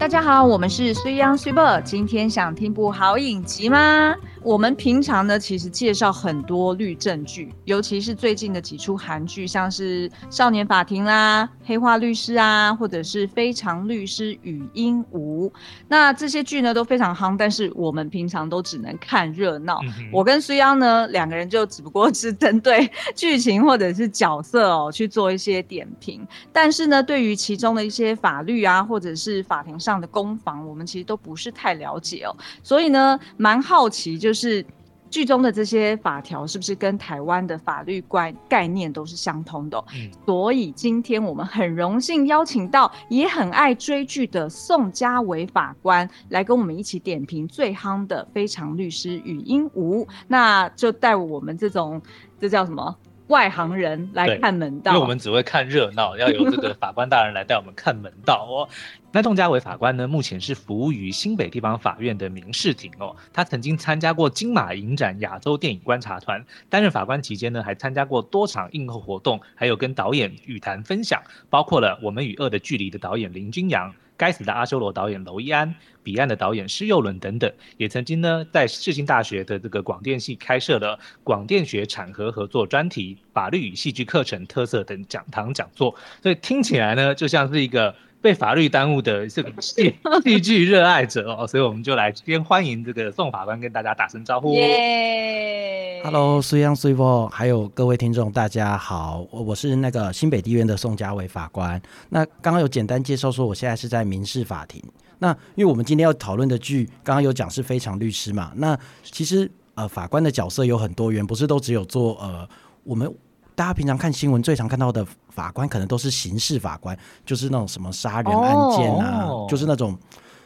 大家好，我们是水 ㄤ 水某，今天想听部好影集吗？我们平常呢，其实介绍很多律政剧，尤其是最近的几出韩剧，像是《少年法庭》啦、《黑化律师》啊，或者是《非常律师语音无》。那这些剧呢都非常夯，但是我们平常都只能看热闹。嗯、我跟苏央呢两个人就只不过是针对 剧情或者是角色哦去做一些点评，但是呢，对于其中的一些法律啊，或者是法庭上的攻防，我们其实都不是太了解哦。所以呢，蛮好奇。就是剧中的这些法条是不是跟台湾的法律观概念都是相通的？嗯，所以今天我们很荣幸邀请到也很爱追剧的宋家伟法官来跟我们一起点评最夯的《非常律师禹英禑》，那就带我们这种这叫什么？外行人来看门道，因为我们只会看热闹，要由这个法官大人来带我们看门道哦。那宋家伟法官呢，目前是服务于新北地方法院的民事庭哦。他曾经参加过金马影展亚洲电影观察团，担任法官期间呢，还参加过多场映后活动，还有跟导演语谈分享，包括了《我们与恶的距离》的导演林君阳。该死的阿修罗导演娄一安，彼岸的导演施佑伦等等，也曾经呢在世新大学的这个广电系开设了广电学产学合作专题、法律与戏剧课程特色等讲堂讲座，所以听起来呢就像是一个。被法律耽误的这个 戏戏剧热爱者哦，所以我们就来先欢迎这个宋法官跟大家打声招呼。耶，Hello，水 ㄤ 水某，还有各位听众，大家好，我我是那个新北地院的宋家伟法官。那刚刚有简单介绍说，我现在是在民事法庭。那因为我们今天要讨论的剧，刚刚有讲是非常律师嘛。那其实呃，法官的角色有很多元，不是都只有做呃我们。大家平常看新闻最常看到的法官，可能都是刑事法官，就是那种什么杀人案件啊，oh. 就是那种。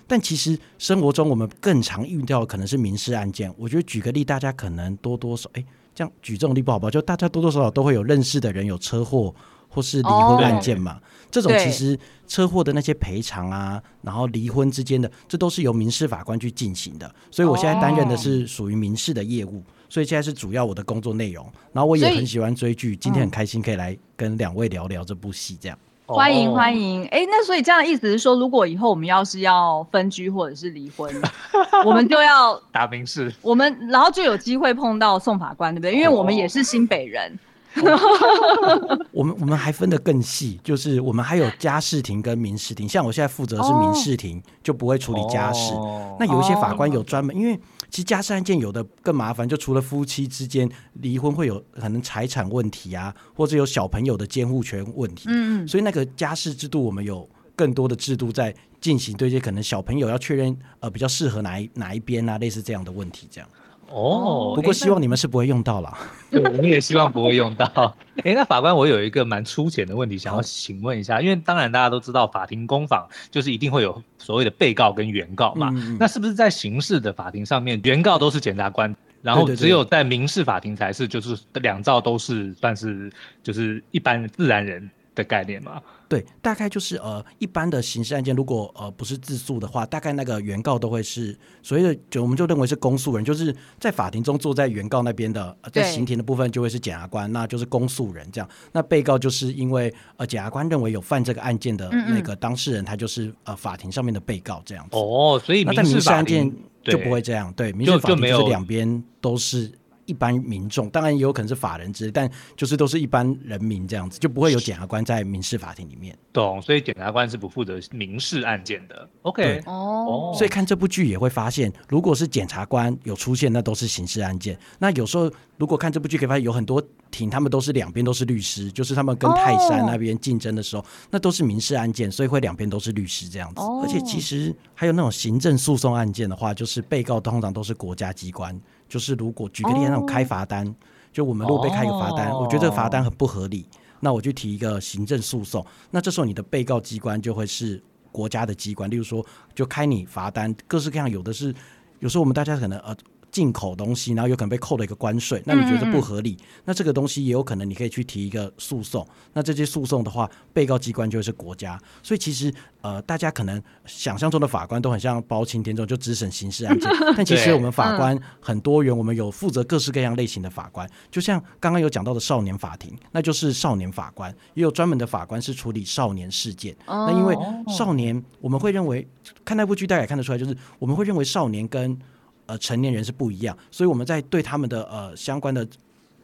但其实生活中我们更常遇到的可能是民事案件。我觉得举个例，大家可能多多少哎，这样举这种例不好吧？就大家多多少少都会有认识的人有车祸或是离婚案件嘛。Oh. 这种其实车祸的那些赔偿啊，然后离婚之间的，这都是由民事法官去进行的。所以我现在担任的是属于民事的业务。所以现在是主要我的工作内容，然后我也很喜欢追剧，今天很开心可以来跟两位聊聊这部戏，这样。欢迎欢迎，哎，那所以这样的意思是说，如果以后我们要是要分居或者是离婚，我们就要打民事，我们然后就有机会碰到宋法官，对不对？因为我们也是新北人。我们我们还分得更细，就是我们还有家事庭跟民事庭。像我现在负责是民事庭，就不会处理家事。那有一些法官有专门，因为其实家事案件有的更麻烦，就除了夫妻之间离婚会有可能财产问题啊，或者有小朋友的监护权问题。嗯，所以那个家事制度，我们有更多的制度在进行对接，可能小朋友要确认呃比较适合哪一哪一边啊，类似这样的问题这样。哦，不过希望你们是不会用到了。对，我们也希望不会用到。哎，那法官，我有一个蛮粗浅的问题想要请问一下，因为当然大家都知道，法庭公访就是一定会有所谓的被告跟原告嘛。那是不是在刑事的法庭上面，原告都是检察官，然后只有在民事法庭才是就是两造都是算是就是一般自然人的概念吗？对，大概就是呃，一般的刑事案件，如果呃不是自诉的话，大概那个原告都会是所谓的，就我们就认为是公诉人，就是在法庭中坐在原告那边的，呃，在刑庭的部分就会是检察官，那就是公诉人这样。那被告就是因为呃检察官认为有犯这个案件的那个当事人，嗯嗯他就是呃法庭上面的被告这样子。哦，所以那在民事案件就不会这样，对，民事法庭就是两边都是。一般民众当然也有可能是法人之类，但就是都是一般人民这样子，就不会有检察官在民事法庭里面。懂，所以检察官是不负责民事案件的。OK，哦，所以看这部剧也会发现，如果是检察官有出现，那都是刑事案件。那有时候如果看这部剧，可以发现有很多庭，他们都是两边都是律师，就是他们跟泰山那边竞争的时候，那都是民事案件，所以会两边都是律师这样子。而且其实还有那种行政诉讼案件的话，就是被告通常都是国家机关。就是如果举个例子，那种开罚单，就我们如果被开个罚单，我觉得这个罚单很不合理，那我就提一个行政诉讼。那这时候你的被告机关就会是国家的机关，例如说就开你罚单，各式各样，有的是有时候我们大家可能呃进口东西，然后有可能被扣了一个关税，那你觉得不合理？嗯嗯，那这个东西也有可能你可以去提一个诉讼。那这些诉讼的话，被告机关就会是国家。所以其实呃，大家可能想象中的法官都很像包青天这种，就只审刑事案件。但其实我们法官很多元，我们有负责各式各样类型的法官。就像刚刚有讲到的少年法庭，那就是少年法官，也有专门的法官是处理少年事件。那因为少年，我们会认为看那部剧大概也看得出来，就是我们会认为少年跟呃成年人是不一样，所以我们在对他们的呃相关的。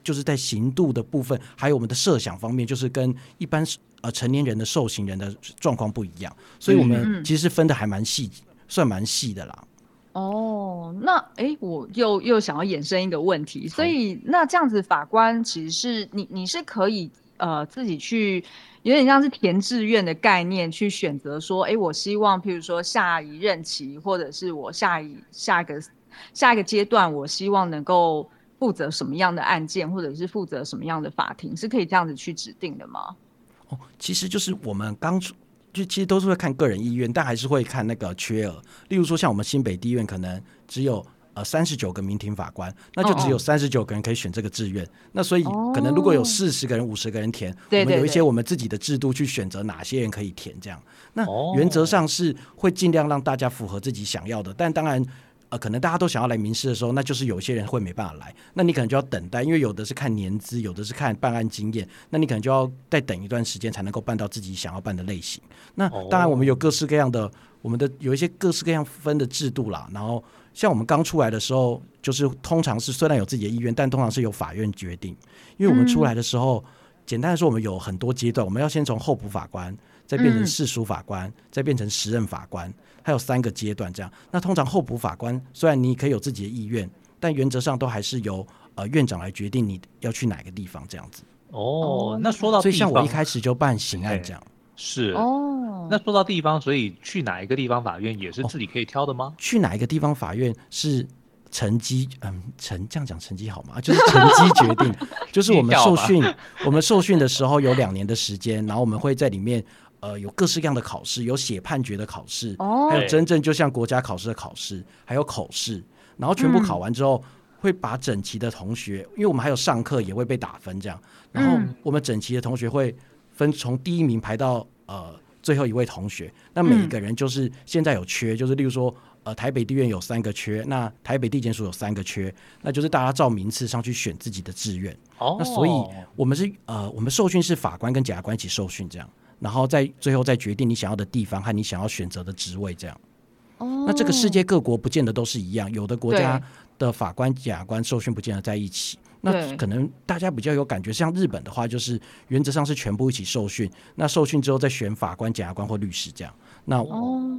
就是在刑度的部分，还有我们的设想方面，就是跟一般呃成年人的受刑人的状况不一样，所以我们其实分的还蛮细，嗯、算蛮细的啦。哦，那哎、欸，我又又想要衍生一个问题，所以那这样子法官其实是你你是可以呃自己去有点像是填志愿的概念去选择说，哎、欸，我希望譬如说下一任期，或者是我下一下一个下一个阶段，我希望能够。负责什么样的案件，或者是负责什么样的法庭，是可以这样子去指定的吗？哦，其实就是我们刚出就其实都是会看个人意愿，但还是会看那个缺额。例如说，像我们新北地院可能只有呃三十九个民庭法官，那就只有三十九个人可以选这个志愿。哦哦，那所以可能如果有四十个人、五十个人填，对对对，我们有一些我们自己的制度去选择哪些人可以填。这样，那原则上是会尽量让大家符合自己想要的，但当然。呃，可能大家都想要来民事的时候，那就是有些人会没办法来，那你可能就要等待，因为有的是看年资，有的是看办案经验，那你可能就要再等一段时间才能够办到自己想要办的类型。那当然，我们有各式各样的，我们的有一些各式各样分的制度啦。然后像我们刚出来的时候，就是通常是虽然有自己的意愿，但通常是由法院决定，因为我们出来的时候，简单的说，我们有很多阶段，我们要先从候补法官。再变成世俗法官，嗯、再变成时任法官，还有三个阶段这样。那通常候补法官虽然你可以有自己的意愿，但原则上都还是由呃院长来决定你要去哪个地方这样子。哦，那说到所以像我一开始就办刑案这样。是哦。那说到地方，所以去哪一个地方法院也是自己可以挑的吗？哦、去哪一个地方法院是成绩嗯成这样讲成绩好吗？就是成绩决定，就是我们受训我们受训的时候有两年的时间，然后我们会在里面。呃，有各式各样的考试，有写判决的考试，哦，还有真正就像国家考试的考试，还有口试，然后全部考完之后，嗯、会把整齐的同学，因为我们还有上课也会被打分这样，然后我们整齐的同学会分从第一名排到呃最后一位同学，那每一个人就是现在有缺，就是例如说呃台北地院有三个缺，那台北地检署有三个缺，那就是大家照名次上去选自己的志愿，哦，那所以我们是呃我们受训是法官跟检察官一起受训这样。然后再最后再决定你想要的地方和你想要选择的职位，这样。哦。那这个世界各国不见得都是一样，有的国家的法官、检察官受训不见得在一起。那可能大家比较有感觉，像日本的话，就是原则上是全部一起受训。那受训之后再选法官、检察官或律师这样。那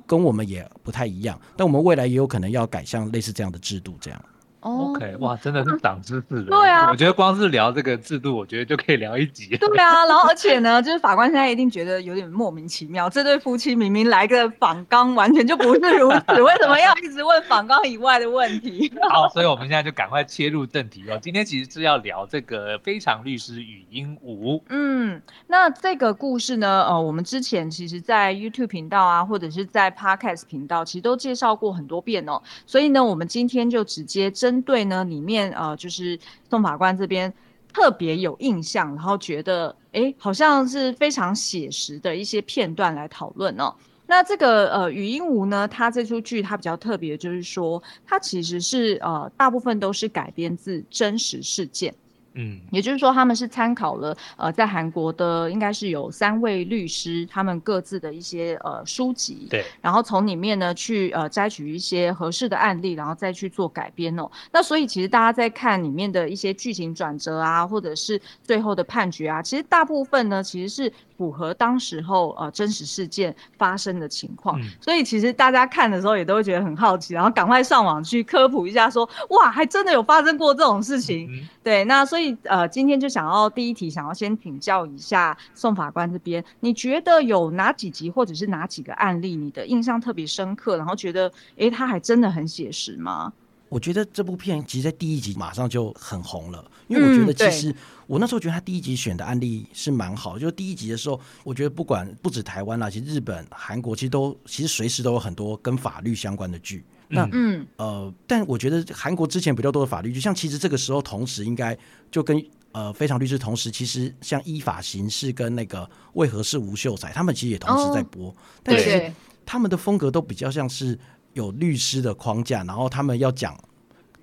跟我们也不太一样，但我们未来也有可能要改像类似这样的制度这样。OK，哇，真的是长知识了。对啊，我觉得光是聊这个制度，我觉得就可以聊一集。对啊，然后而且呢，就是法官现在一定觉得有点莫名其妙，这对夫妻明明来个访纲，完全就不是如此，为什么要一直问访纲以外的问题？好，所以我们现在就赶快切入正题哦。今天其实是要聊这个非常律师语音五。嗯，那这个故事呢，呃，我们之前其实，在 YouTube 频道啊，或者是在 Podcast 频道，其实都介绍过很多遍哦。所以呢，我们今天就直接真。针对呢，里面呃，就是宋法官这边特别有印象，然后觉得哎，好像是非常写实的一些片段来讨论哦。那这个呃，语音无呢，它这出剧它比较特别，就是说它其实是呃，大部分都是改编自真实事件。嗯，也就是说，他们是参考了呃，在韩国的应该是有三位律师，他们各自的一些呃书籍，对，然后从里面呢去呃摘取一些合适的案例，然后再去做改编哦。那所以其实大家在看里面的一些剧情转折啊，或者是最后的判决啊，其实大部分呢其实是符合当时候呃真实事件发生的情况。嗯，所以其实大家看的时候也都会觉得很好奇，然后赶快上网去科普一下说，说哇，还真的有发生过这种事情。嗯，对，那所以。呃，今天就想要第一题，想要先请教一下宋法官这边，你觉得有哪几集或者是哪几个案例，你的印象特别深刻，然后觉得哎，他还真的很写实吗？我觉得这部片其实，在第一集马上就很红了，因为我觉得其实我那时候觉得他第一集选的案例是蛮好，就是第一集的时候，我觉得不管不止台湾啦，其实日本、韩国其实都其实随时都有很多跟法律相关的剧。那嗯呃，但我觉得韩国之前比较多的法律，就像其实这个时候同时应该就跟呃非常律师同时，其实像依法行事跟那个为何是吴秀才，他们其实也同时在播，哦、但是他们的风格都比较像是有律师的框架，然后他们要讲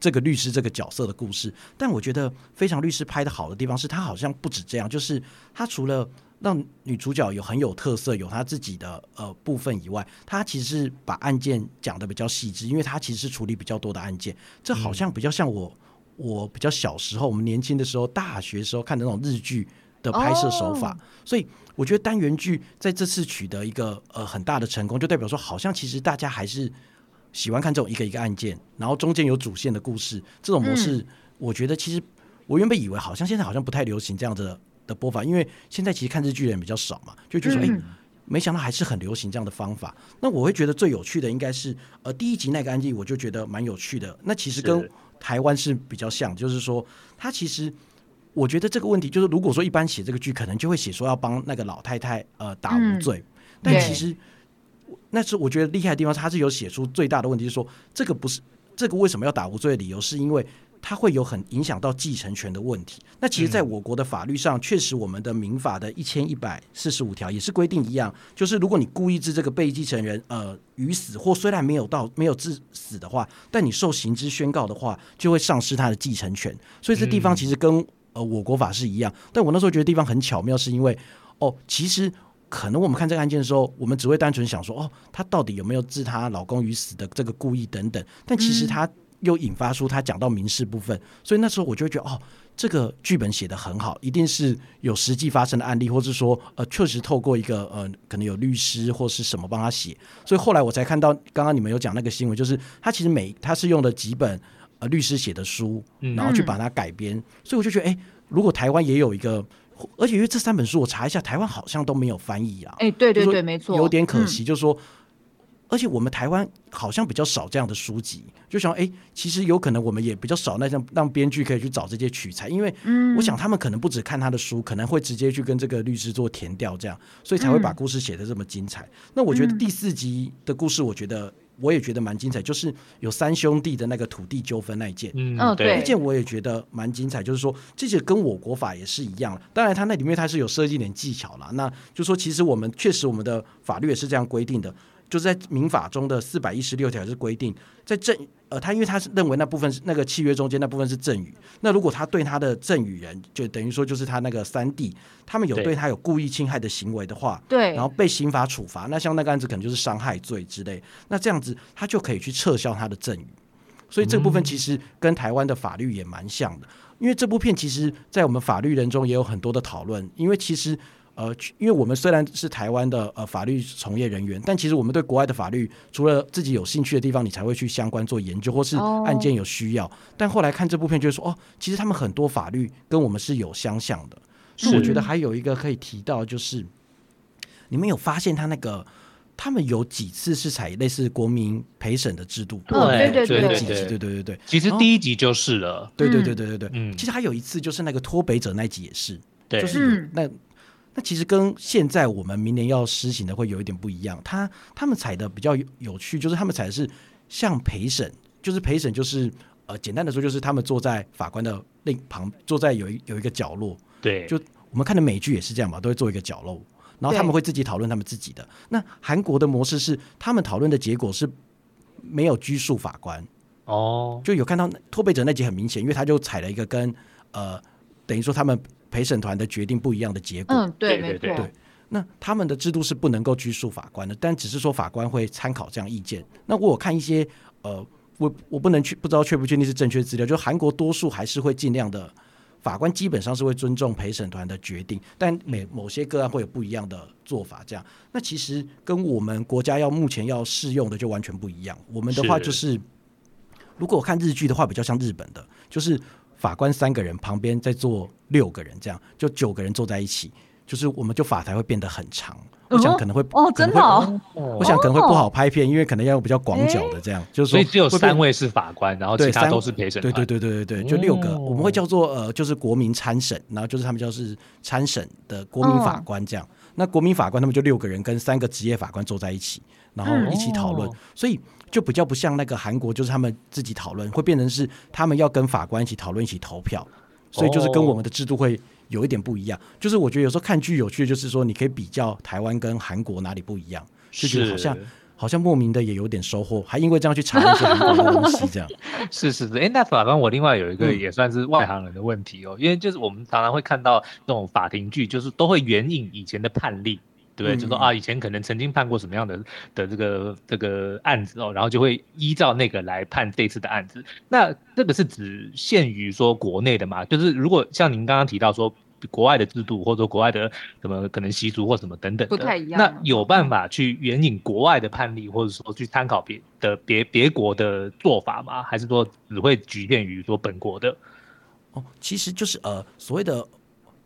这个律师这个角色的故事。但我觉得非常律师拍的好的地方是，他好像不止这样，就是他除了让女主角有很有特色，有她自己的呃部分以外，她其实是把案件讲的比较细致，因为她其实是处理比较多的案件。这好像比较像我我比较小时候，我们年轻的时候，大学时候看的那种日剧的拍摄手法。Oh. 所以我觉得单元剧在这次取得一个呃很大的成功，就代表说好像其实大家还是喜欢看这种一个一个案件，然后中间有主线的故事这种模式。我觉得其实我原本以为好像现在好像不太流行这样的。的播法，因为现在其实看日剧的人比较少嘛，就觉得说，哎、嗯欸，没想到还是很流行这样的方法。那我会觉得最有趣的应该是，呃，第一集那个案件，我就觉得蛮有趣的。那其实跟台湾是比较像，就是说，他其实我觉得这个问题，就是如果说一般写这个剧，可能就会写说要帮那个老太太呃打无罪，嗯、但其实那是我觉得厉害的地方，他是有写出最大的问题，就是说这个不是这个为什么要打无罪的理由，是因为。它会有很影响到继承权的问题。那其实，在我国的法律上，确实我们的民法的一千一百四十五条也是规定一样，就是如果你故意致这个被继承人呃于死，或虽然没有到没有致死的话，但你受刑之宣告的话，就会丧失他的继承权。所以这地方其实跟呃我国法是一样。但我那时候觉得地方很巧妙，是因为哦，其实可能我们看这个案件的时候，我们只会单纯想说哦，她到底有没有置她老公于死的这个故意等等，但其实她。又引发出她讲到民事部分，所以那时候我就会觉得哦，这个剧本写得很好，一定是有实际发生的案例，或是说呃，确实透过一个呃，可能有律师或是什么帮他写。所以后来我才看到，刚刚你们有讲那个新闻，就是他其实每他是用的几本呃律师写的书，然后去把它改编。嗯、所以我就觉得，哎，如果台湾也有一个，而且因为这三本书我查一下，台湾好像都没有翻译啊。哎，对对对，没错，有点可惜，嗯、就是说。而且我们台湾好像比较少这样的书籍，就想哎，其实有可能我们也比较少那像让编剧可以去找这些取材，因为我想他们可能不只看他的书，可能会直接去跟这个律师做填调，这样，所以才会把故事写的这么精彩。那我觉得第四集的故事，我觉得我也觉得蛮精彩，就是有三兄弟的那个土地纠纷那一件，嗯，对，那件我也觉得蛮精彩，就是说这些跟我国法也是一样，当然它那里面它是有设计点技巧了，那就说其实我们确实我们的法律也是这样规定的。就是在民法中的四百一十六条是规定，在赠呃，他因为他是认为那部分是那个契约中间那部分是赠与，那如果他对他的赠与人，就等于说就是他那个三弟，他们有对他有故意侵害的行为的话，对，然后被刑法处罚，那像那个案子可能就是伤害罪之类，那这样子他就可以去撤销他的赠与，所以这部分其实跟台湾的法律也蛮像的，因为这部片其实在我们法律人中也有很多的讨论，因为其实。呃，因为我们虽然是台湾的呃法律从业人员，但其实我们对国外的法律，除了自己有兴趣的地方，你才会去相关做研究，或是案件有需要。Oh. 但后来看这部片，就是说，哦，其实他们很多法律跟我们是有相像的。那我觉得还有一个可以提到，就是你们有发现他那个，他们有几次是采类似国民陪审的制度？对对对对对对对对。其实第一集就是了。对对对对对对。嗯。其实还有一次，就是那个脱北者那集也是，对就是那。那其实跟现在我们明年要施行的会有一点不一样。他他们采的比较有趣，就是他们采的是像陪审，就是陪审就是呃简单的说就是他们坐在法官的那旁，坐在有一有一个角落。对，就我们看的美剧也是这样嘛，都会做一个角落，然后他们会自己讨论他们自己的。那韩国的模式是，他们讨论的结果是没有拘束法官。哦，就有看到脱北者那集很明显，因为他就采了一个跟呃等于说他们。陪审团的决定不一样的结果。嗯，对，没错。对，那他们的制度是不能够拘束法官的，但只是说法官会参考这样意见。那我有看一些呃，我我不能去不知道确不确定是正确资料，就韩国多数还是会尽量的，法官基本上是会尊重陪审团的决定，但每某些个案会有不一样的做法。这样，那其实跟我们国家要目前要适用的就完全不一样。我们的话就是，是如果我看日剧的话，比较像日本的，就是。法官三个人旁边再坐六个人，这样就九个人坐在一起，就是我们就法台会变得很长。哦、我想可能会哦，真的、哦，我想可能会不好拍片，因为可能要用比较广角的这样，欸、就是，所以只有三位是法官，然后其他都是陪审。对对对对对对，就六个，哦、我们会叫做呃，就是国民参审，然后就是他们叫是参审的国民法官这样。哦、那国民法官他们就六个人跟三个职业法官坐在一起，然后一起讨论，嗯、所以就比较不像那个韩国，就是他们自己讨论，会变成是他们要跟法官一起讨论，一起投票，所以就是跟我们的制度会有一点不一样。就是我觉得有时候看剧有趣的就是说，你可以比较台湾跟韩国哪里不一样，就觉得好像。好像莫名的也有点收获，还因为这样去查一些韩国的东西，这样是是 是。哎、欸，那法官，我另外有一个也算是外行人的问题哦，嗯、因为就是我们常常会看到那种法庭剧，就是都会援引以前的判例，对不对？嗯、就说啊，以前可能曾经判过什么样的的这个这个案子哦，然后就会依照那个来判这次的案子。那这个是只限于说国内的嘛？就是如果像您刚刚提到说。国外的制度，或者说国外的什么可能习俗或什么等等的，不太一样。那有办法去援引国外的判例，或者说去参考别的别别国的做法吗？还是说只会局限于说本国的？哦，其实就是呃所谓的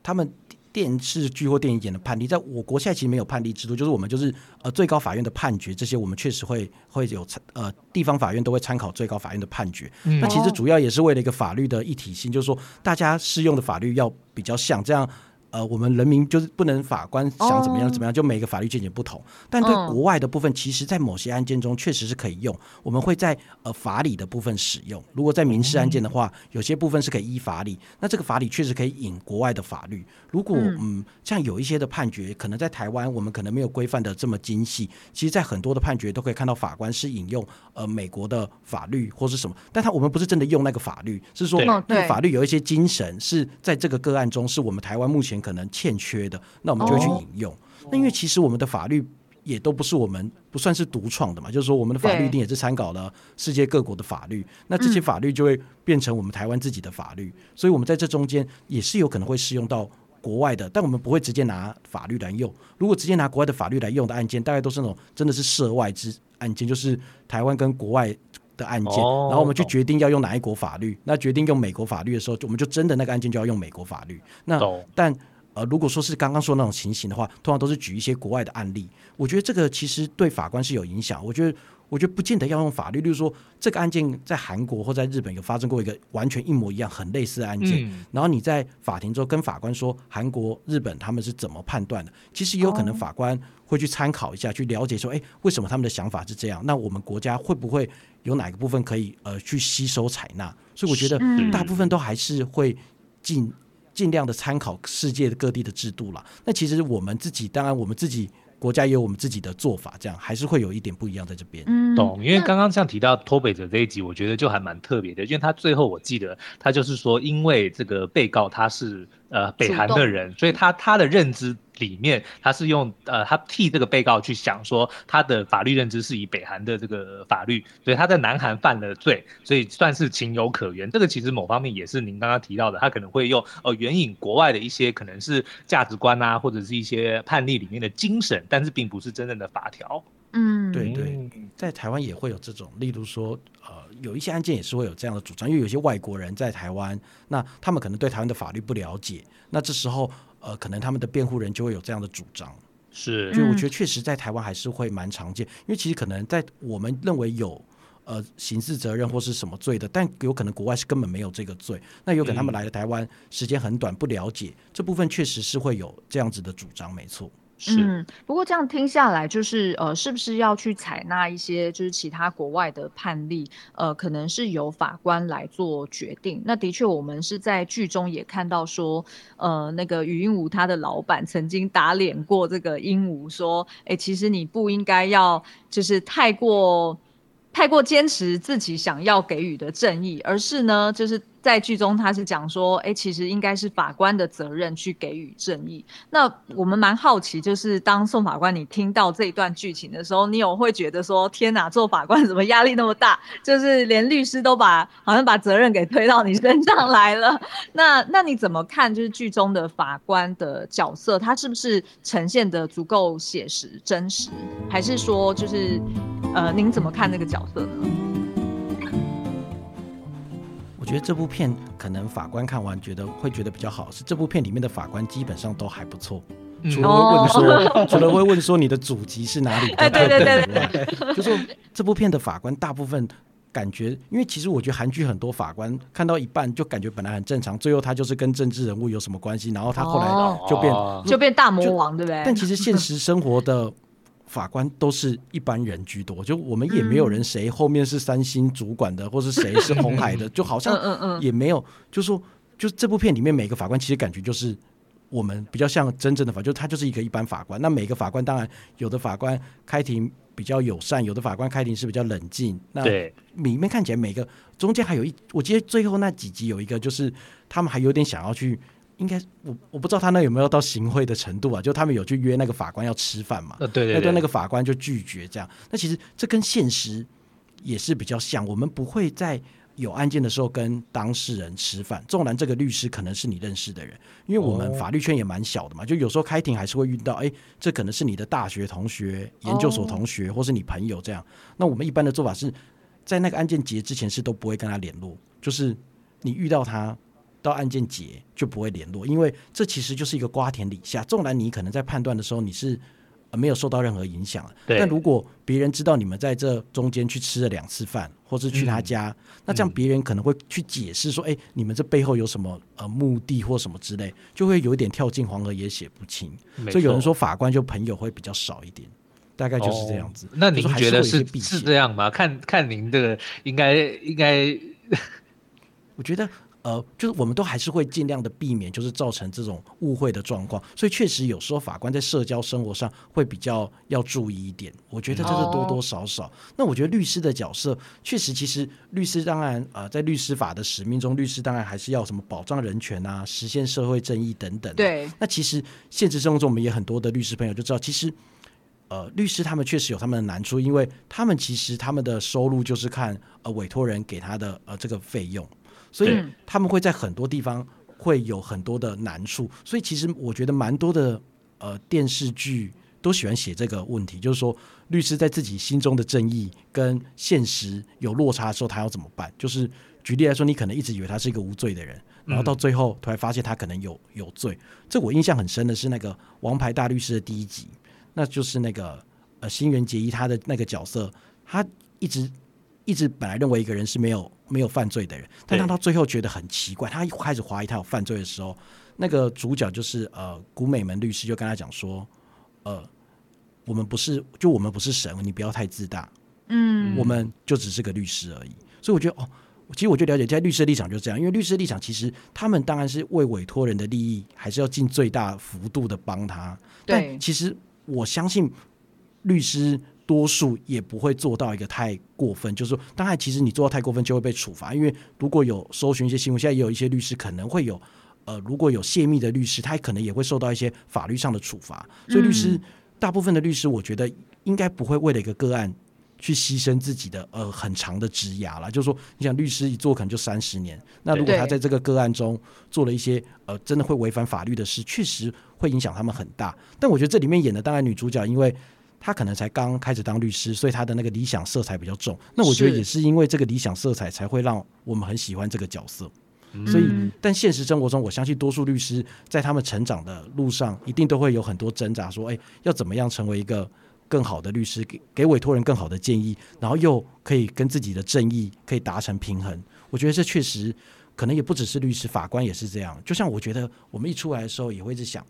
他们。电视剧或电影演的判例，在我国现在其实没有判例制度，就是我们就是呃最高法院的判决这些，我们确实会会有参呃地方法院都会参考最高法院的判决。嗯、那其实主要也是为了一个法律的一体性，就是说大家适用的法律要比较像这样。呃，我们人民就是不能法官想怎么样怎么样，就每个法律见解不同。但对国外的部分，其实在某些案件中确实是可以用。我们会在呃法理的部分使用。如果在民事案件的话，有些部分是可以依法理。那这个法理确实可以引国外的法律。如果嗯，像有一些的判决，可能在台湾我们可能没有规范的这么精细。其实，在很多的判决都可以看到法官是引用呃美国的法律或是什么，但他我们不是真的用那个法律，是说那个法律有一些精神是在这个个案中是我们台湾目前。可能欠缺的，那我们就会去引用。Oh. 那因为其实我们的法律也都不是我们不算是独创的嘛，就是说我们的法律一定也是参考了世界各国的法律。那这些法律就会变成我们台湾自己的法律，嗯、所以我们在这中间也是有可能会适用到国外的，但我们不会直接拿法律来用。如果直接拿国外的法律来用的案件，大概都是那种真的是涉外之案件，就是台湾跟国外的案件，oh. 然后我们去决定要用哪一国法律。那决定用美国法律的时候，我们就真的那个案件就要用美国法律。那、oh. 但呃，如果说是刚刚说那种情形的话，通常都是举一些国外的案例。我觉得这个其实对法官是有影响。我觉得，我觉得不见得要用法律。例如说，这个案件在韩国或在日本有发生过一个完全一模一样、很类似的案件，嗯、然后你在法庭中跟法官说韩国、日本他们是怎么判断的，其实也有可能法官会去参考一下，去了解说，哎，为什么他们的想法是这样？那我们国家会不会有哪个部分可以呃去吸收采纳？所以我觉得大部分都还是会进。尽量的参考世界各地的制度啦。那其实我们自己，当然我们自己国家也有我们自己的做法，这样还是会有一点不一样在这边。懂。因为刚刚像提到脱北者这一集，我觉得就还蛮特别的，因为他最后我记得他就是说，因为这个被告他是呃北韩的人，所以他他的认知。里面他是用呃，他替这个被告去想说，他的法律认知是以北韩的这个法律，所以他在南韩犯了罪，所以算是情有可原。这个其实某方面也是您刚刚提到的，他可能会用呃援引国外的一些可能是价值观啊，或者是一些判例里面的精神，但是并不是真正的法条。嗯，对对，在台湾也会有这种，例如说呃，有一些案件也是会有这样的主张，因为有些外国人在台湾，那他们可能对台湾的法律不了解，那这时候。呃，可能他们的辩护人就会有这样的主张，是，所以我觉得确实在台湾还是会蛮常见，因为其实可能在我们认为有呃刑事责任或是什么罪的，但有可能国外是根本没有这个罪，那有可能他们来了台湾时间很短，不了解、嗯、这部分，确实是会有这样子的主张，没错。嗯，不过这样听下来，就是呃，是不是要去采纳一些就是其他国外的判例？呃，可能是由法官来做决定。那的确，我们是在剧中也看到说，呃，那个禹英禑他的老板曾经打脸过这个鹦鹉，说，哎、其实你不应该要就是太过太过坚持自己想要给予的正义，而是呢，就是。在剧中，他是讲说，哎、其实应该是法官的责任去给予正义。那我们蛮好奇，就是当宋法官你听到这一段剧情的时候，你有会觉得说，天哪，做法官怎么压力那么大？就是连律师都把好像把责任给推到你身上来了。那那你怎么看？就是剧中的法官的角色，他是不是呈现得足够写实真实？还是说，就是呃，您怎么看那个角色呢？我觉得这部片可能法官看完觉得会觉得比较好，是这部片里面的法官基本上都还不错，除了会问说，除了会问说你的祖籍是哪里的，对对对。对，就说这部片的法官大部分感觉，因为其实我觉得韩剧很多法官看到一半就感觉本来很正常，最后他就是跟政治人物有什么关系，然后他后来就变、哦、就变大魔王，对不对？但其实现实生活的法官都是一般人居多，就我们也没有人谁后面是三星主管的，或是谁是红海的，就好像也没有，就说就这部片里面每个法官其实感觉就是我们比较像真正的法，就他就是一个一般法官。那每个法官当然有的法官开庭。比较友善，有的法官开庭是比较冷静。那里面看起来每个中间还有一，我记得最后那几集有一个，就是他们还有点想要去，应该我我不知道他那有没有到行贿的程度啊？就他们有去约那个法官要吃饭嘛？对对，那对那个法官就拒绝这样。那其实这跟现实也是比较像，我们不会在。有案件的时候跟当事人吃饭，纵然这个律师可能是你认识的人，因为我们法律圈也蛮小的嘛，就有时候开庭还是会遇到，哎，这可能是你的大学同学、研究所同学，或是你朋友这样。那我们一般的做法是在那个案件结之前是都不会跟他联络，就是你遇到他到案件结就不会联络，因为这其实就是一个瓜田李下。纵然你可能在判断的时候你是。没有受到任何影响。但如果别人知道你们在这中间去吃了两次饭，或是去他家，嗯、那这样别人可能会去解释说：“哎、嗯，你们这背后有什么呃目的或什么之类，就会有一点跳进黄河也写不清。”所以有人说法官就朋友会比较少一点，大概就是这样子。哦、那您觉得是是这样吗？看看您这个应该应该，我觉得。呃，就是我们都还是会尽量的避免，就是造成这种误会的状况。所以确实有时候法官在社交生活上会比较要注意一点。我觉得这是多多少少。哦、那我觉得律师的角色确实，其实律师当然呃，在律师法的使命中，律师当然还是要什么保障人权啊，实现社会正义等等、啊。对。那其实现实生活中，我们也很多的律师朋友就知道，其实呃，律师他们确实有他们的难处，因为他们其实他们的收入就是看呃委托人给他的呃这个费用。所以他们会在很多地方会有很多的难处，所以其实我觉得蛮多的呃电视剧都喜欢写这个问题，就是说律师在自己心中的正义跟现实有落差的时候，他要怎么办？就是举例来说，你可能一直以为他是一个无罪的人，然后到最后突然发现他可能有有罪。这我印象很深的是那个《王牌大律师》的第一集，那就是那个呃新垣结衣他的那个角色，他一直一直本来认为一个人是没有。没有犯罪的人，但当他最后觉得很奇怪，他一开始怀疑他有犯罪的时候，那个主角就是呃古美门律师就跟他讲说，呃，我们不是，就我们不是神，你不要太自大，嗯，我们就只是个律师而已。所以我觉得哦，其实我就了解在律师立场就是这样，因为律师立场其实他们当然是为委托人的利益，还是要尽最大幅度的帮他。对，但其实我相信律师。多数也不会做到一个太过分，就是说，当然，其实你做到太过分就会被处罚。因为如果有搜寻一些新闻，现在也有一些律师可能会有，呃，如果有泄密的律师，他可能也会受到一些法律上的处罚。所以，律师、嗯、大部分的律师，我觉得应该不会为了一个个案去牺牲自己的呃很长的职涯了。就是说，你想律师一做可能就三十年，那如果他在这个个案中做了一些呃真的会违反法律的事，确实会影响他们很大。但我觉得这里面演的当然女主角，因为。他可能才刚开始当律师，所以他的那个理想色彩比较重。那我觉得也是因为这个理想色彩，才会让我们很喜欢这个角色。所以，但现实生活中，我相信多数律师在他们成长的路上，一定都会有很多挣扎，说：“哎，要怎么样成为一个更好的律师，给给委托人更好的建议，然后又可以跟自己的正义可以达成平衡。”我觉得这确实可能也不只是律师，法官也是这样。就像我觉得我们一出来的时候，也会一直想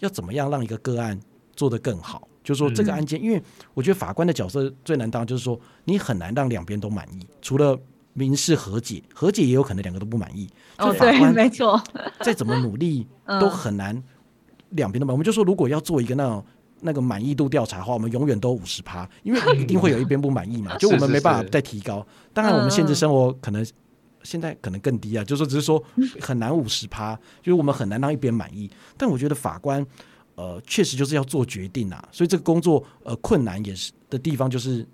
要怎么样让一个个案做得更好。就是说这个案件，因为我觉得法官的角色最难当，就是说你很难让两边都满意。除了民事和解，和解也有可能两个都不满意。哦，对，没错。再怎么努力都很难两边都满意。我们就说，如果要做一个那种那个满意度调查的话，我们永远都五十趴，因为一定会有一边不满意嘛。就我们没办法再提高。当然，我们现实生活可能现在可能更低啊。就是说，只是说很难五十趴，就是我们很难让一边满意。但我觉得法官。呃，确实就是要做决定啊，所以这个工作呃困难也是的地方，就是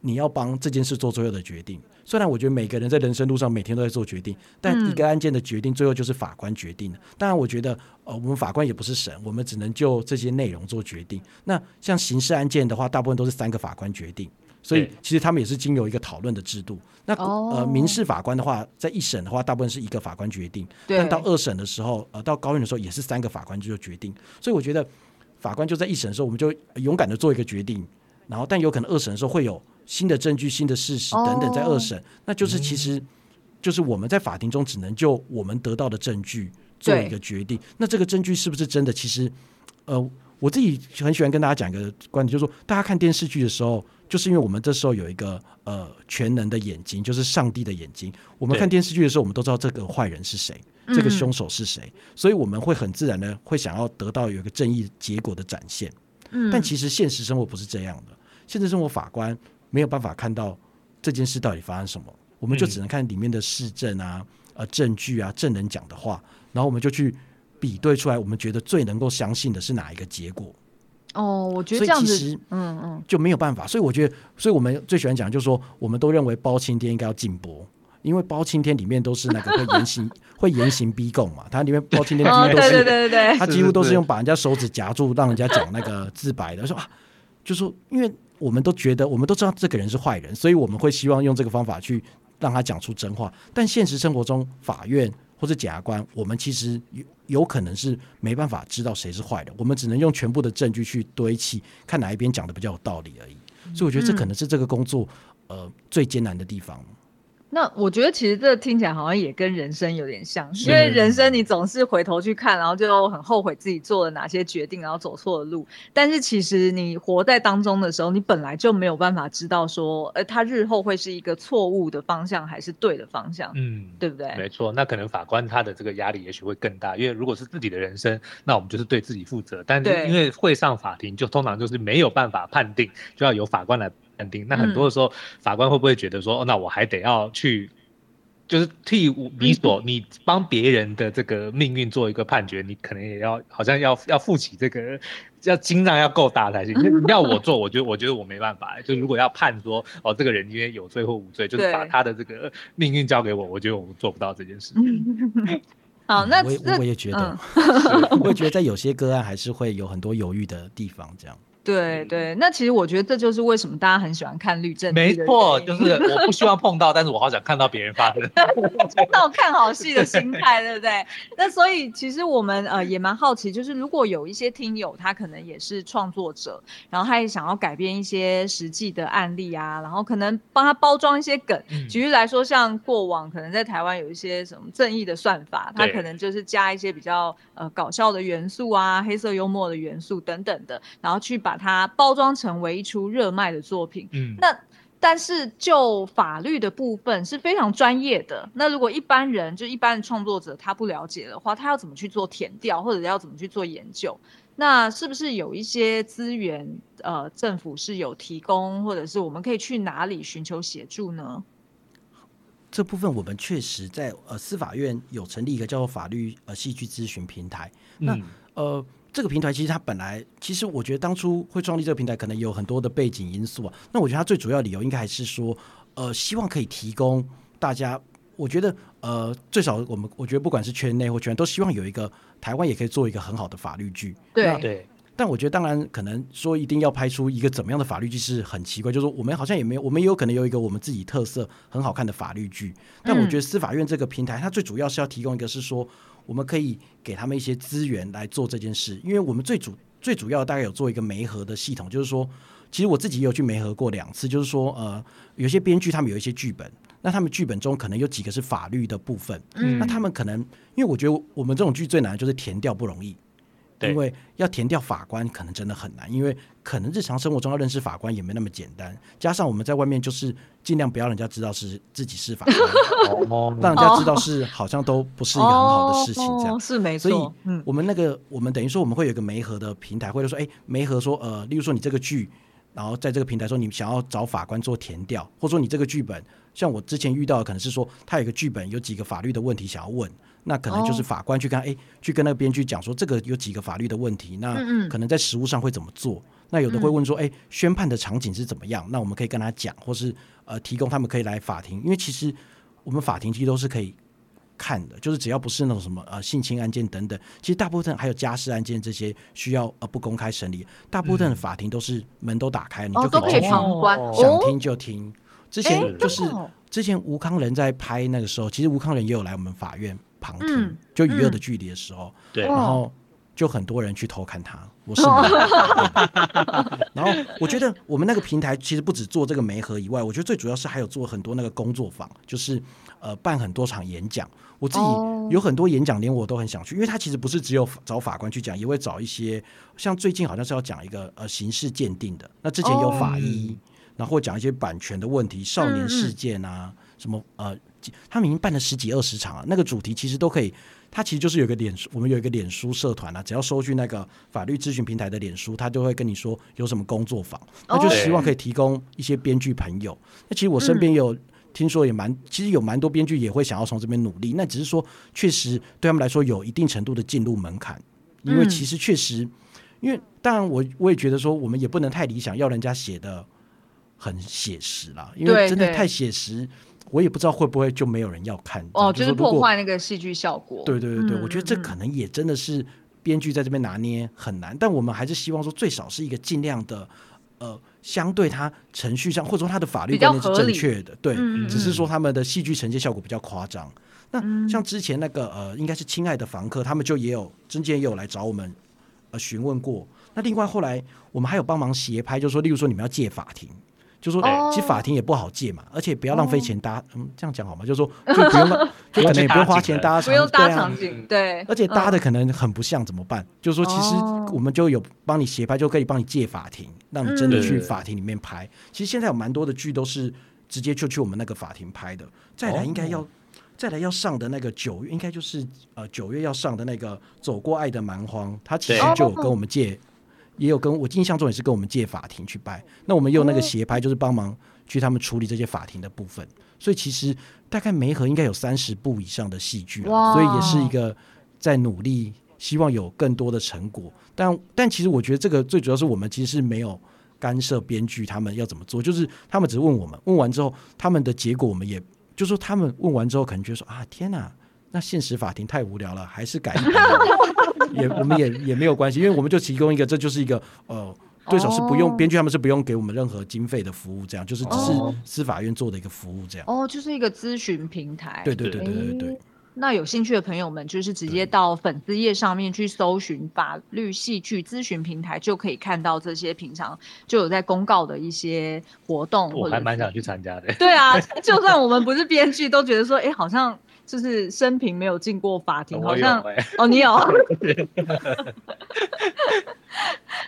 你要帮这件事做最后的决定。虽然我觉得每个人在人生路上每天都在做决定，但一个案件的决定最后就是法官决定的。当然，我觉得呃我们法官也不是神，我们只能就这些内容做决定。那像刑事案件的话，大部分都是三个法官决定。所以其实他们也是经由一个讨论的制度。那呃，民事法官的话，在一审的话，大部分是一个法官决定；但到二审的时候，呃，到高院的时候，也是三个法官就决定。所以我觉得法官就在一审的时候，我们就勇敢的做一个决定。然后，但有可能二审的时候会有新的证据、新的事实等等在二审，哦、那就是其实就是我们在法庭中只能就我们得到的证据做一个决定。那这个证据是不是真的？其实，呃，我自己很喜欢跟大家讲一个观点，就是说，大家看电视剧的时候，就是因为我们这时候有一个呃全能的眼睛，就是上帝的眼睛。我们看电视剧的时候，我们都知道这个坏人是谁，这个凶手是谁，嗯、所以我们会很自然的会想要得到有一个正义结果的展现。嗯，但其实现实生活不是这样的。现实生活法官没有办法看到这件事到底发生什么，我们就只能看里面的事证啊、呃证据啊、证人讲的话，然后我们就去比对出来，我们觉得最能够相信的是哪一个结果。哦，我觉得这样子，其实嗯嗯，就没有办法。所以我觉得，所以我们最喜欢讲，就是说，我们都认为包青天应该要禁播，因为包青天里面都是那个会严刑 会严刑逼供嘛，它里面包青天几乎都是，对对对对，他几乎都是用把人家手指夹住，让人家讲那个自白的，说啊，就说因为。我们都觉得，我们都知道这个人是坏人，所以我们会希望用这个方法去让他讲出真话。但现实生活中，法院或者检察官，我们其实有有可能是没办法知道谁是坏的，我们只能用全部的证据去堆砌，看哪一边讲的比较有道理而已。所以我觉得这可能是这个工作呃最艰难的地方。那我觉得其实这听起来好像也跟人生有点像，因为人生你总是回头去看，然后就很后悔自己做了哪些决定，然后走错了路。但是其实你活在当中的时候，你本来就没有办法知道说，呃，他日后会是一个错误的方向还是对的方向，嗯，对不对？没错，那可能法官他的这个压力也许会更大，因为如果是自己的人生，那我们就是对自己负责。但是因为会上法庭，就通常就是没有办法判定，就要由法官来。肯定，那很多的时候，嗯、法官会不会觉得说，哦，那我还得要去，就是替你所，你帮别人的这个命运做一个判决，你可能也要，好像要要负起这个，要心脏要够大才行。要我做，我觉得我觉得我没办法。就如果要判说，哦，这个人因为有罪或无罪，就是把他的这个命运交给我，我觉得我做不到这件事。好，那我也我也觉得，我也觉得在有些个案还是会有很多犹豫的地方，这样。对对，那其实我觉得这就是为什么大家很喜欢看律政。没错，就是我不希望碰到，但是我好想看到别人发生。那种看好戏的心态，对不对？那所以其实我们呃也蛮好奇，就是如果有一些听友他可能也是创作者，然后他也想要改编一些实际的案例啊，然后可能帮他包装一些梗。嗯、举例来说，像过往可能在台湾有一些什么正义的算法，他可能就是加一些比较呃搞笑的元素啊、黑色幽默的元素等等的，然后去把。它包装成为一出热卖的作品，嗯，那但是就法律的部分是非常专业的。那如果一般人就一般的创作者他不了解的话，他要怎么去做填调，或者要怎么去做研究？那是不是有一些资源，呃，政府是有提供，或者是我们可以去哪里寻求协助呢？这部分我们确实在呃司法院有成立一个叫做法律呃戏剧咨询平台，那、嗯、呃。这个平台其实它本来，其实我觉得当初会创立这个平台，可能有很多的背景因素啊。那我觉得它最主要理由应该还是说，呃，希望可以提供大家，我觉得呃，最少我们我觉得不管是圈内或圈外，都希望有一个台湾也可以做一个很好的法律剧。对对。但我觉得当然可能说一定要拍出一个怎么样的法律剧是很奇怪，就是说我们好像也没有，我们也有可能有一个我们自己特色很好看的法律剧。但我觉得司法院这个平台，它最主要是要提供一个是说。我们可以给他们一些资源来做这件事，因为我们最主最主要大概有做一个媒合的系统，就是说，其实我自己也有去媒合过两次，就是说，呃，有些编剧他们有一些剧本，那他们剧本中可能有几个是法律的部分，嗯，那他们可能，因为我觉得我们这种剧最难的就是填掉不容易。因为要填掉法官，可能真的很难，因为可能日常生活中要认识法官也没那么简单。加上我们在外面就是尽量不要人家知道是自己是法官，让人家知道是好像都不是一个很好的事情。这样是没错。所以，我们那个我们等于说我们会有一个媒合的平台，或者说哎，媒合说呃，例如说你这个剧，然后在这个平台说你想要找法官做填调，或者说你这个剧本，像我之前遇到的可能是说他有一个剧本有几个法律的问题想要问。那可能就是法官去跟哎、oh. 去跟那个编剧讲说，这个有几个法律的问题，那可能在实务上会怎么做？那有的会问说，哎，宣判的场景是怎么样？那我们可以跟他讲，或是呃提供他们可以来法庭，因为其实我们法庭其实都是可以看的，就是只要不是那种什么呃性侵案件等等，其实大部分还有家事案件这些需要呃不公开审理，大部分的法庭都是门都打开，你就可以去旁观，想听就听。之前就是之前吴康仁在拍那个时候，其实吴康仁也有来我们法院。旁听就娱乐的距离的时候，对，然后就很多人去偷看他。我是，然后我觉得我们那个平台其实不止做这个媒合以外，我觉得最主要是还有做很多那个工作坊，就是呃办很多场演讲。我自己有很多演讲，连我都很想去，因为他其实不是只有找法官去讲，也会找一些像最近好像是要讲一个呃刑事鉴定的，那之前有法医，然后讲一些版权的问题、少年事件啊什么呃，他们已经办了十几二十场了，那个主题其实都可以。他其实就是有个脸书，我们有一个脸书社团啊，只要搜去那个法律咨询平台的脸书，他就会跟你说有什么工作坊，那就希望可以提供一些编剧朋友。那其实我身边有听说也蛮，其实有蛮多编剧也会想要从这边努力，那只是说确实对他们来说有一定程度的进入门槛，因为其实确实，因为当然我我也觉得说我们也不能太理想，要人家写的很写实啦，因为真的太写实。我也不知道会不会就没有人要看哦，就是破坏那个戏剧效果。对对对对，嗯、我觉得这可能也真的是编剧在这边拿捏很难，嗯、但我们还是希望说最少是一个尽量的呃，相对它程序上或者说它的法律观念是正确的，对，嗯、只是说他们的戏剧呈现效果比较夸张。嗯、那像之前那个呃，应该是《亲爱的房客》，他们就也有之前也有来找我们呃询问过。那另外后来我们还有帮忙协拍，就是说例如说你们要借法庭。就说，其实法庭也不好借嘛，而且不要浪费钱搭，嗯，这样讲好吗？就说 就不用，就可能也不用花钱搭，不用搭场景，对。而且搭的可能很不像，怎么办？就是说，其实我们就有帮你协拍，就可以帮你借法庭，让你真的去法庭里面拍。其实现在有蛮多的剧都是直接就去我们那个法庭拍的。再来应该要再来要上的那个九月，应该就是呃九月要上的那个《走过爱的蛮荒》，他其实就有跟我们借。也有跟我印象中也是跟我们借法庭去拍，那我们用那个协拍就是帮忙去他们处理这些法庭的部分，所以其实大概媒合应该有三十部以上的戏剧，所以也是一个在努力，希望有更多的成果。但但其实我觉得这个最主要是我们其实是没有干涉编剧他们要怎么做，就是他们只问我们，问完之后他们的结果我们也就是说他们问完之后可能觉得说啊天哪。那现实法庭太无聊了，还是改也我们也也没有关系，因为我们就提供一个，这就是一个呃，对手是不用编剧，他们是不用给我们任何经费的服务，这样就是只是司法院做的一个服务，这样哦，就是一个咨询平台。对对对对对对。那有兴趣的朋友们，就是直接到粉丝页上面去搜寻法律戏剧咨询平台，就可以看到这些平常就有在公告的一些活动。我还蛮想去参加的。对啊，就算我们不是编剧，都觉得说，哎、欸，好像。就是生平没有进过法庭，好像哦，你有。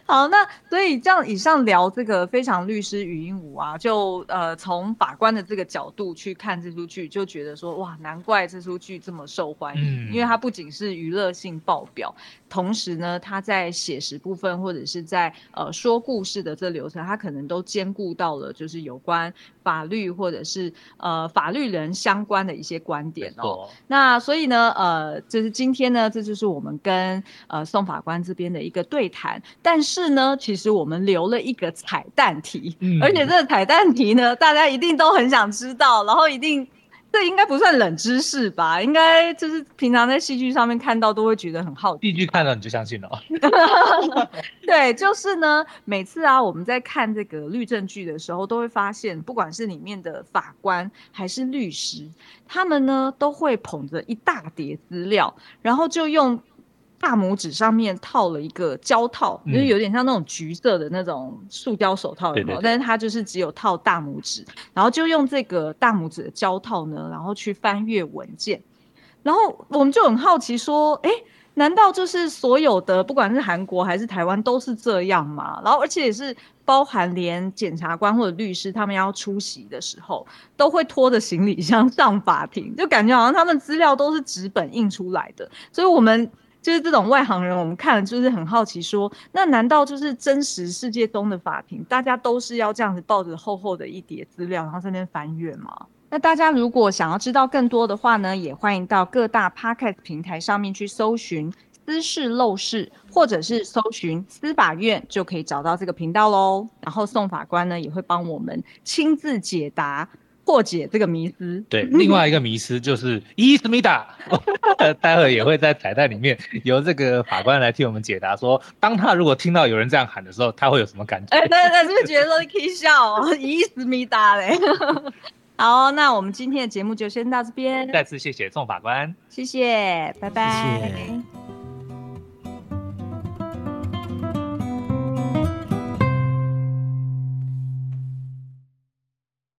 好，那所以这样以上聊这个《非常律师语音五》啊，就呃从法官的这个角度去看这出剧，就觉得说哇，难怪这出剧这么受欢迎，嗯、因为它不仅是娱乐性爆表，同时呢，它在写实部分或者是在呃说故事的这流程，它可能都兼顾到了就是有关法律或者是呃法律人相关的一些观点哦。那所以呢，呃，就是今天呢，这就是我们跟呃宋法官这边的一个对谈，但是呢，其实我们留了一个彩蛋题，嗯、而且这个彩蛋题呢，大家一定都很想知道，然后一定。这应该不算冷知识吧？应该就是平常在戏剧上面看到都会觉得很好奇。戏剧看了你就相信了。对，就是呢，每次啊我们在看这个律政剧的时候，都会发现，不管是里面的法官还是律师，他们呢都会捧着一大叠资料，然后就用。大拇指上面套了一个胶套，就是有点像那种橘色的那种塑胶手套，有？但是它就是只有套大拇指，然后就用这个大拇指的胶套呢，然后去翻阅文件，然后我们就很好奇说，哎，难道就是所有的不管是韩国还是台湾都是这样吗？然后而且也是包含连检察官或者律师他们要出席的时候，都会拖着行李箱上法庭，就感觉好像他们资料都是纸本印出来的，所以我们。就是这种外行人，我们看了就是很好奇说，那难道就是真实世界中的法庭，大家都是要这样子抱着厚厚的一叠资料，然后在那边翻阅吗？那大家如果想要知道更多的话呢，也欢迎到各大 Podcast 平台上面去搜寻“私事 Law 室”，或者是搜寻“司法院”，就可以找到这个频道喽。然后宋法官呢也会帮我们亲自解答。破解这个迷思，对，另外一个迷思就是伊思密达，待会也会在彩蛋里面由这个法官来替我们解答说，说当他如果听到有人这样喊的时候，他会有什么感觉？哎、欸，对对，是不是觉得说你可以笑哦？伊思密达嘞，好，那我们今天的节目就先到这边，再次谢谢宋法官，谢谢，拜拜。谢谢。